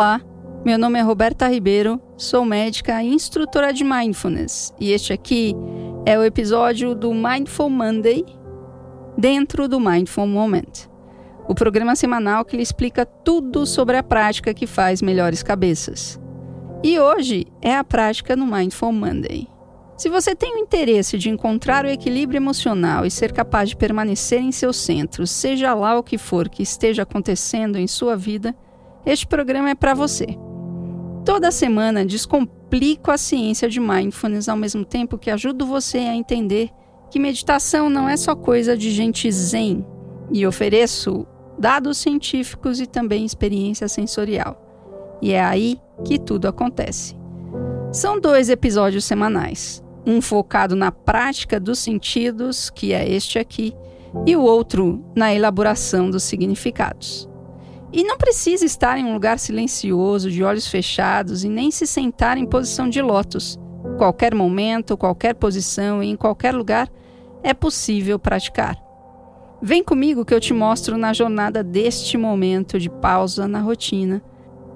Olá, meu nome é Roberta Ribeiro, sou médica e instrutora de Mindfulness e este aqui é o episódio do Mindful Monday dentro do Mindful Moment, o programa semanal que lhe explica tudo sobre a prática que faz melhores cabeças. E hoje é a prática no Mindful Monday. Se você tem o interesse de encontrar o equilíbrio emocional e ser capaz de permanecer em seu centro, seja lá o que for que esteja acontecendo em sua vida, este programa é para você. Toda semana descomplico a ciência de mindfulness ao mesmo tempo que ajudo você a entender que meditação não é só coisa de gente zen e ofereço dados científicos e também experiência sensorial. E é aí que tudo acontece. São dois episódios semanais um focado na prática dos sentidos, que é este aqui, e o outro na elaboração dos significados. E não precisa estar em um lugar silencioso, de olhos fechados e nem se sentar em posição de lótus. Qualquer momento, qualquer posição e em qualquer lugar é possível praticar. Vem comigo que eu te mostro na jornada deste momento de pausa na rotina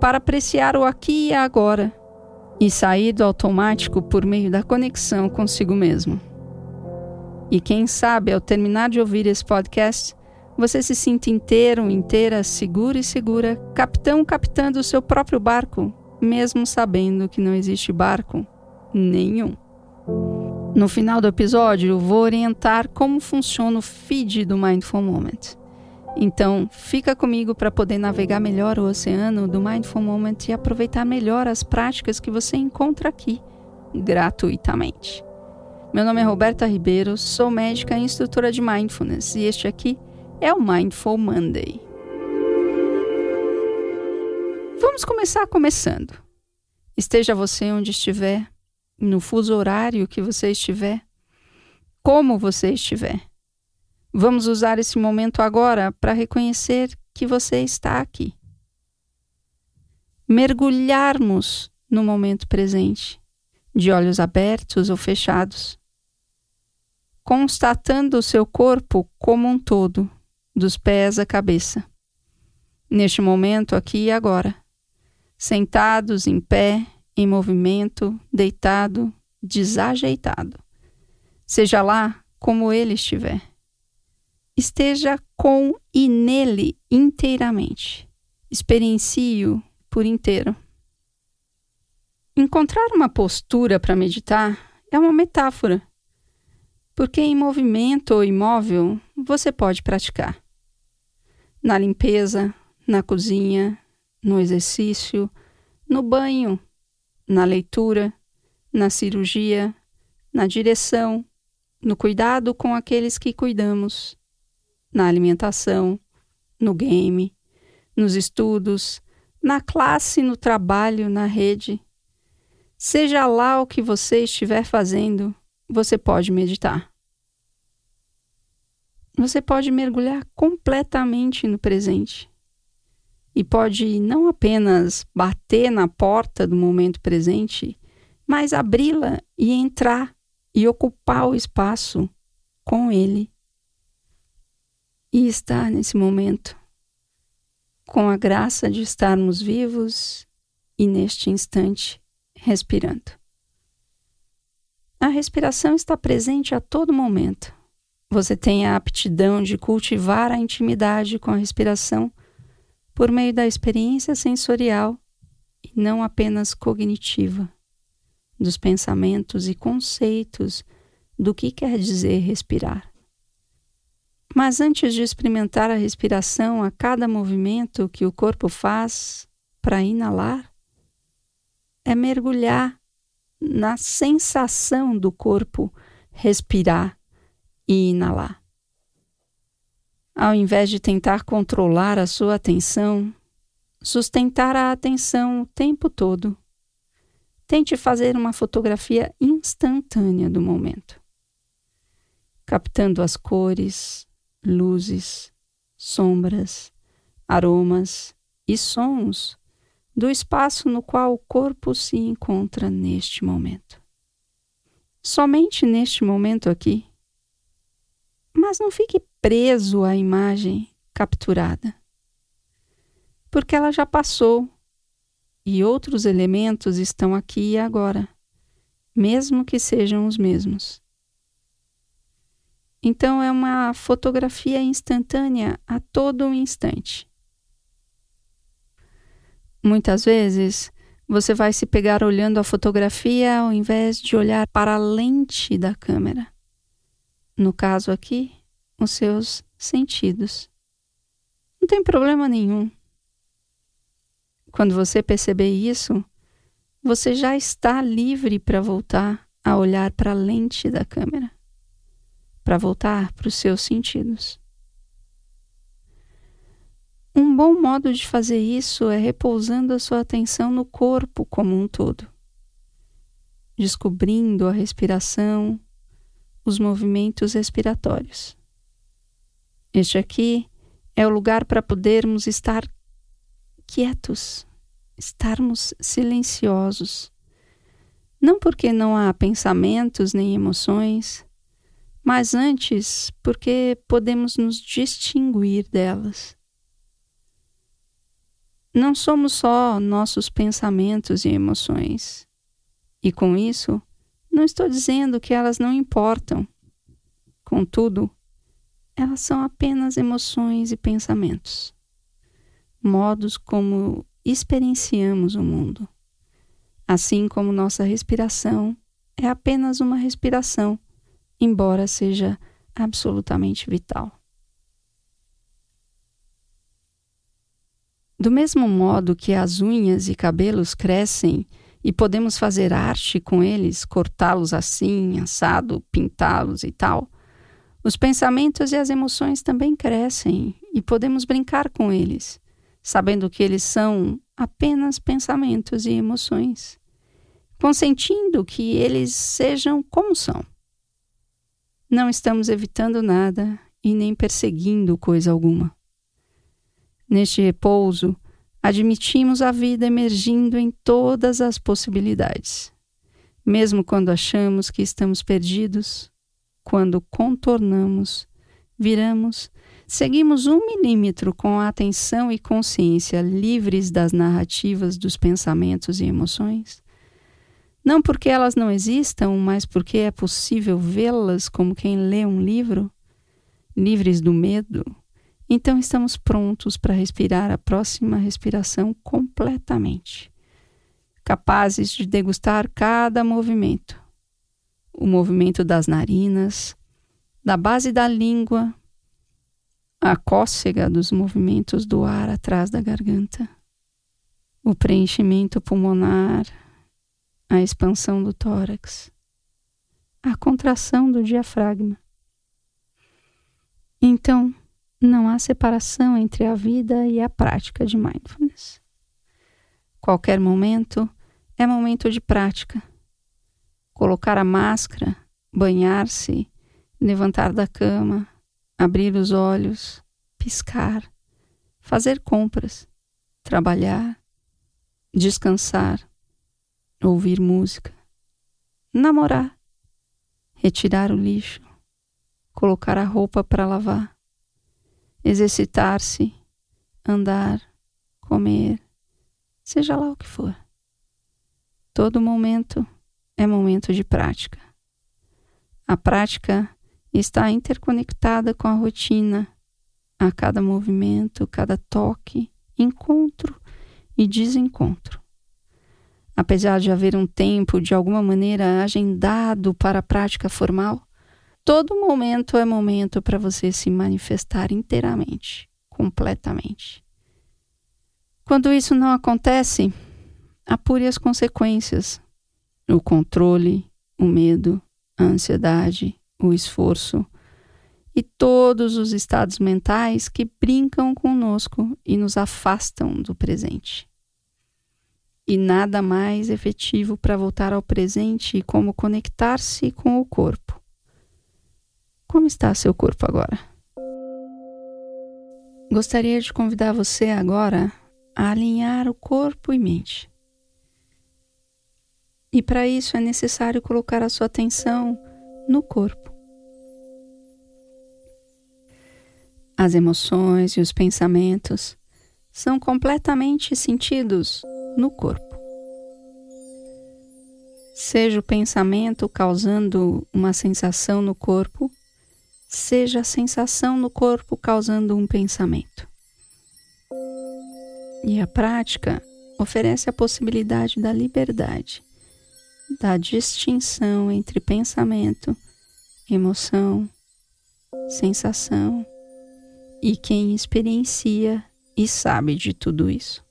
para apreciar o aqui e agora e sair do automático por meio da conexão consigo mesmo. E quem sabe, ao terminar de ouvir esse podcast, você se sinta inteiro, inteira, seguro e segura, capitão captando o seu próprio barco, mesmo sabendo que não existe barco nenhum. No final do episódio, vou orientar como funciona o feed do Mindful Moment. Então, fica comigo para poder navegar melhor o oceano do Mindful Moment e aproveitar melhor as práticas que você encontra aqui, gratuitamente. Meu nome é Roberta Ribeiro, sou médica e instrutora de Mindfulness e este aqui é o Mindful Monday. Vamos começar começando. Esteja você onde estiver, no fuso horário que você estiver, como você estiver Vamos usar esse momento agora para reconhecer que você está aqui. Mergulharmos no momento presente, de olhos abertos ou fechados, constatando o seu corpo como um todo, dos pés à cabeça. Neste momento, aqui e agora, sentados em pé, em movimento, deitado, desajeitado, seja lá como ele estiver esteja com e nele inteiramente. Experiencie-o por inteiro. Encontrar uma postura para meditar é uma metáfora, porque em movimento ou imóvel você pode praticar. Na limpeza, na cozinha, no exercício, no banho, na leitura, na cirurgia, na direção, no cuidado com aqueles que cuidamos, na alimentação, no game, nos estudos, na classe, no trabalho, na rede. Seja lá o que você estiver fazendo, você pode meditar. Você pode mergulhar completamente no presente e pode não apenas bater na porta do momento presente, mas abri-la e entrar e ocupar o espaço com ele e estar nesse momento com a graça de estarmos vivos e neste instante respirando. A respiração está presente a todo momento. Você tem a aptidão de cultivar a intimidade com a respiração por meio da experiência sensorial e não apenas cognitiva, dos pensamentos e conceitos do que quer dizer respirar. Mas antes de experimentar a respiração a cada movimento que o corpo faz para inalar, é mergulhar na sensação do corpo respirar e inalar. Ao invés de tentar controlar a sua atenção, sustentar a atenção o tempo todo, tente fazer uma fotografia instantânea do momento, captando as cores, luzes, sombras, aromas e sons do espaço no qual o corpo se encontra neste momento. Somente neste momento aqui. Mas não fique preso à imagem capturada, porque ela já passou e outros elementos estão aqui e agora, mesmo que sejam os mesmos. Então é uma fotografia instantânea a todo instante. Muitas vezes você vai se pegar olhando a fotografia ao invés de olhar para a lente da câmera. No caso aqui, os seus sentidos. Não tem problema nenhum. Quando você perceber isso, você já está livre para voltar a olhar para a lente da câmera para voltar para os seus sentidos. Um bom modo de fazer isso é repousando a sua atenção no corpo como um todo, descobrindo a respiração, os movimentos respiratórios. Este aqui é o lugar para podermos estar quietos, estarmos silenciosos. Não porque não há pensamentos nem emoções, mas antes porque podemos nos distinguir delas. Não somos só nossos pensamentos e emoções. E com isso, não estou dizendo que elas não importam. Contudo, elas são apenas emoções e pensamentos, modos como experienciamos o mundo. Assim como nossa respiração é apenas uma respiração embora seja absolutamente vital. Do mesmo modo que as unhas e cabelos crescem e podemos fazer arte com eles, cortá-los assim, assado, pintá-los e tal, os pensamentos e as emoções também crescem e podemos brincar com eles, sabendo que eles são apenas pensamentos e emoções, consentindo que eles sejam como são. Não estamos evitando nada e nem perseguindo coisa alguma. Neste repouso, admitimos a vida emergindo em todas as possibilidades. Mesmo quando achamos que estamos perdidos, quando contornamos, viramos, seguimos um milímetro com a atenção e consciência livres das narrativas dos pensamentos e emoções, não porque elas não existam, mas porque é possível vê-las como quem lê um livro, livres do medo. Então estamos prontos para respirar a próxima respiração completamente, capazes de degustar cada movimento. O movimento das narinas, da base da língua, a cócega dos movimentos do ar atrás da garganta, o preenchimento pulmonar, a expansão do tórax, a contração do diafragma. Então, não há separação entre a vida e a prática de mindfulness. Qualquer momento é momento de prática. Colocar a máscara, banhar-se, levantar da cama, abrir os olhos, piscar, fazer compras, trabalhar, descansar ouvir música, namorar, retirar o lixo, colocar a roupa para lavar, exercitar-se, andar, comer, seja lá o que for. Todo momento é momento de prática. A prática está interconectada com a rotina, a cada movimento, cada toque, encontro e desencontro apesar de haver um tempo de alguma maneira agendado para a prática formal, todo momento é momento para você se manifestar inteiramente, completamente. Quando isso não acontece, apure as consequências: o controle, o medo, a ansiedade, o esforço e todos os estados mentais que brincam conosco e nos afastam do presente e nada mais efetivo para voltar ao presente como conectar-se com o corpo. Como está seu corpo agora? Gostaria de convidar você agora a alinhar o corpo e mente. E para isso é necessário colocar a sua atenção no corpo. As emoções e os pensamentos são completamente sentidos no corpo. Seja o pensamento causando uma sensação no corpo, seja a sensação no corpo causando um pensamento. E a prática oferece a possibilidade da liberdade, da distinção entre pensamento, emoção, sensação e quem experiencia e sabe de tudo isso.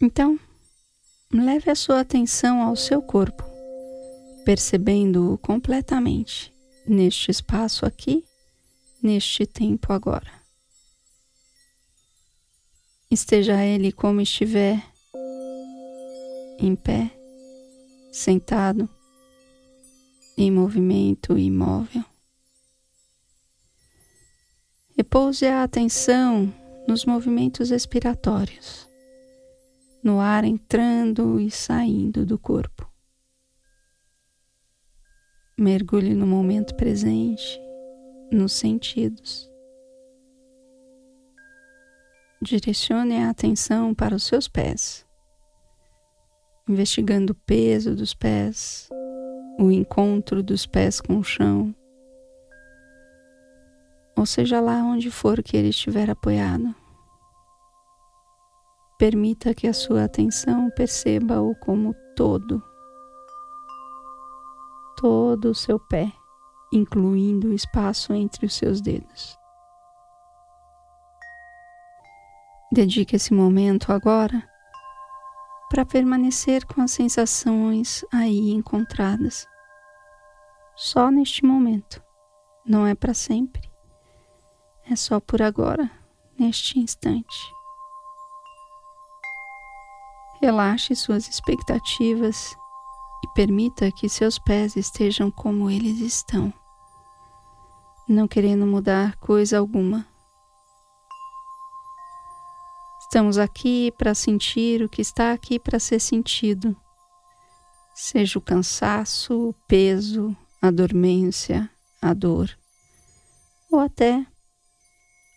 Então, leve a sua atenção ao seu corpo, percebendo-o completamente neste espaço aqui, neste tempo agora. Esteja ele como estiver, em pé, sentado, em movimento imóvel. Repouse a atenção nos movimentos expiratórios, no ar entrando e saindo do corpo. Mergulhe no momento presente, nos sentidos. Direcione a atenção para os seus pés, investigando o peso dos pés, o encontro dos pés com o chão ou seja lá onde for que ele estiver apoiado. Permita que a sua atenção perceba-o como todo, todo o seu pé, incluindo o espaço entre os seus dedos. Dedique esse momento agora para permanecer com as sensações aí encontradas. Só neste momento, não é para sempre é só por agora, neste instante. Relaxe suas expectativas e permita que seus pés estejam como eles estão, não querendo mudar coisa alguma. Estamos aqui para sentir o que está aqui para ser sentido, seja o cansaço, o peso, a dormência, a dor, ou até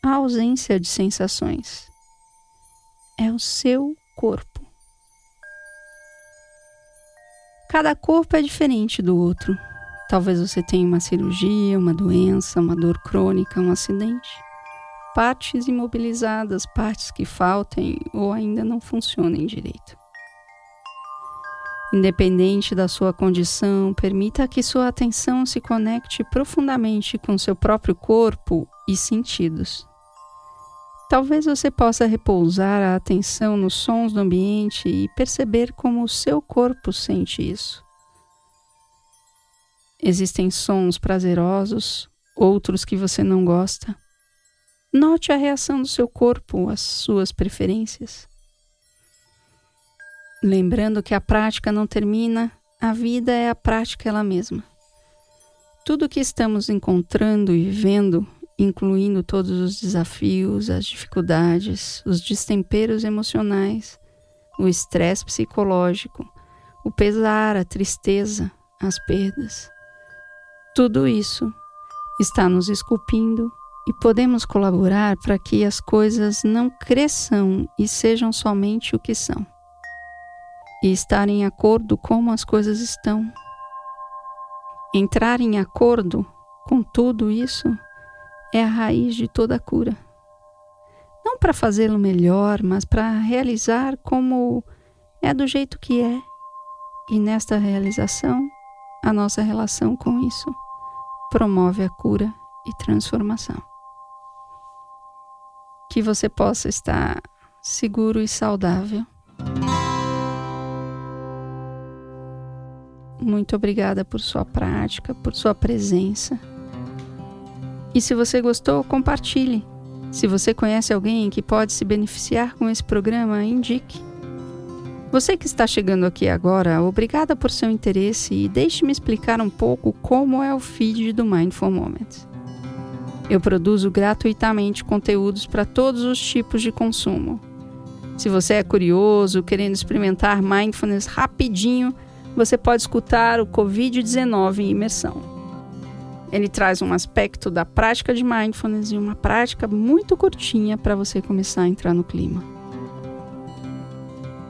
a ausência de sensações. É o seu corpo. Cada corpo é diferente do outro. Talvez você tenha uma cirurgia, uma doença, uma dor crônica, um acidente. Partes imobilizadas, partes que faltem ou ainda não funcionem direito. Independente da sua condição, permita que sua atenção se conecte profundamente com seu próprio corpo e sentidos. Talvez você possa repousar a atenção nos sons do ambiente e perceber como o seu corpo sente isso. Existem sons prazerosos, outros que você não gosta. Note a reação do seu corpo às suas preferências. Lembrando que a prática não termina, a vida é a prática ela mesma. Tudo que estamos encontrando e vivendo incluindo todos os desafios, as dificuldades, os destemperos emocionais, o estresse psicológico, o pesar, a tristeza, as perdas. Tudo isso está nos esculpindo e podemos colaborar para que as coisas não cresçam e sejam somente o que são. E estar em acordo como as coisas estão. Entrar em acordo com tudo isso é a raiz de toda cura. Não para fazê-lo melhor, mas para realizar como é do jeito que é. E nesta realização, a nossa relação com isso promove a cura e transformação. Que você possa estar seguro e saudável. Muito obrigada por sua prática, por sua presença. E se você gostou, compartilhe. Se você conhece alguém que pode se beneficiar com esse programa, indique. Você que está chegando aqui agora, obrigada por seu interesse e deixe-me explicar um pouco como é o feed do Mindful Moments. Eu produzo gratuitamente conteúdos para todos os tipos de consumo. Se você é curioso, querendo experimentar mindfulness rapidinho, você pode escutar o Covid-19 em imersão. Ele traz um aspecto da prática de mindfulness e uma prática muito curtinha para você começar a entrar no clima.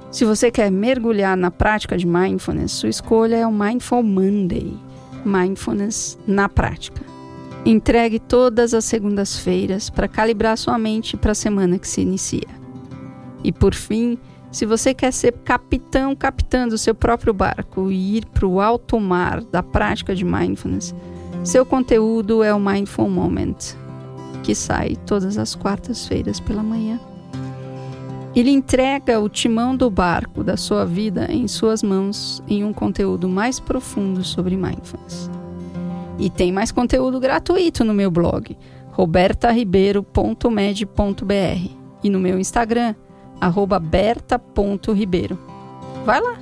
Se você quer mergulhar na prática de mindfulness, sua escolha é o Mindful Monday Mindfulness na prática. Entregue todas as segundas-feiras para calibrar sua mente para a semana que se inicia. E por fim, se você quer ser capitão, capitã do seu próprio barco e ir para o alto mar da prática de mindfulness, seu conteúdo é o Mindful Moment, que sai todas as quartas-feiras pela manhã. Ele entrega o timão do barco da sua vida em suas mãos em um conteúdo mais profundo sobre mindfulness. E tem mais conteúdo gratuito no meu blog, robertaribeiro.med.br e no meu Instagram, berta.ribeiro. Vai lá!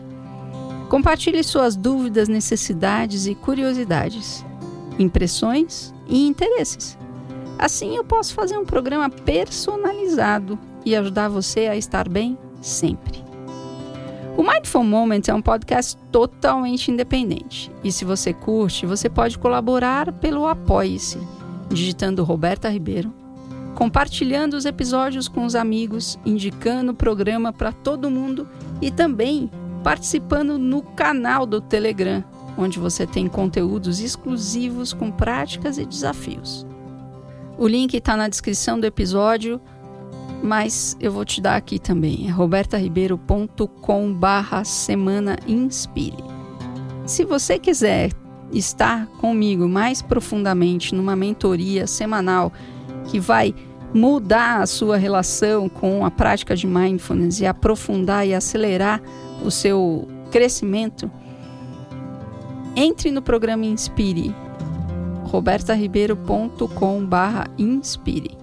Compartilhe suas dúvidas, necessidades e curiosidades, impressões e interesses. Assim eu posso fazer um programa personalizado e ajudar você a estar bem sempre. O Mindful Moment é um podcast totalmente independente. E se você curte, você pode colaborar pelo Apoie-se, digitando Roberta Ribeiro, compartilhando os episódios com os amigos, indicando o programa para todo mundo e também participando no canal do Telegram, onde você tem conteúdos exclusivos com práticas e desafios. O link está na descrição do episódio mas eu vou te dar aqui também. É robertaribeiro.com barra semana inspire. Se você quiser estar comigo mais profundamente numa mentoria semanal que vai mudar a sua relação com a prática de mindfulness e aprofundar e acelerar o seu crescimento, entre no programa Inspire robertaribeiro.com/inspire.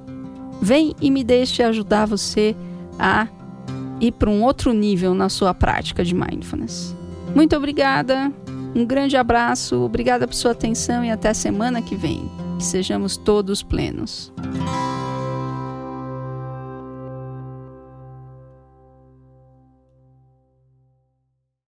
Vem e me deixe ajudar você a ir para um outro nível na sua prática de mindfulness. Muito obrigada, um grande abraço, obrigada por sua atenção e até semana que vem. Que sejamos todos plenos.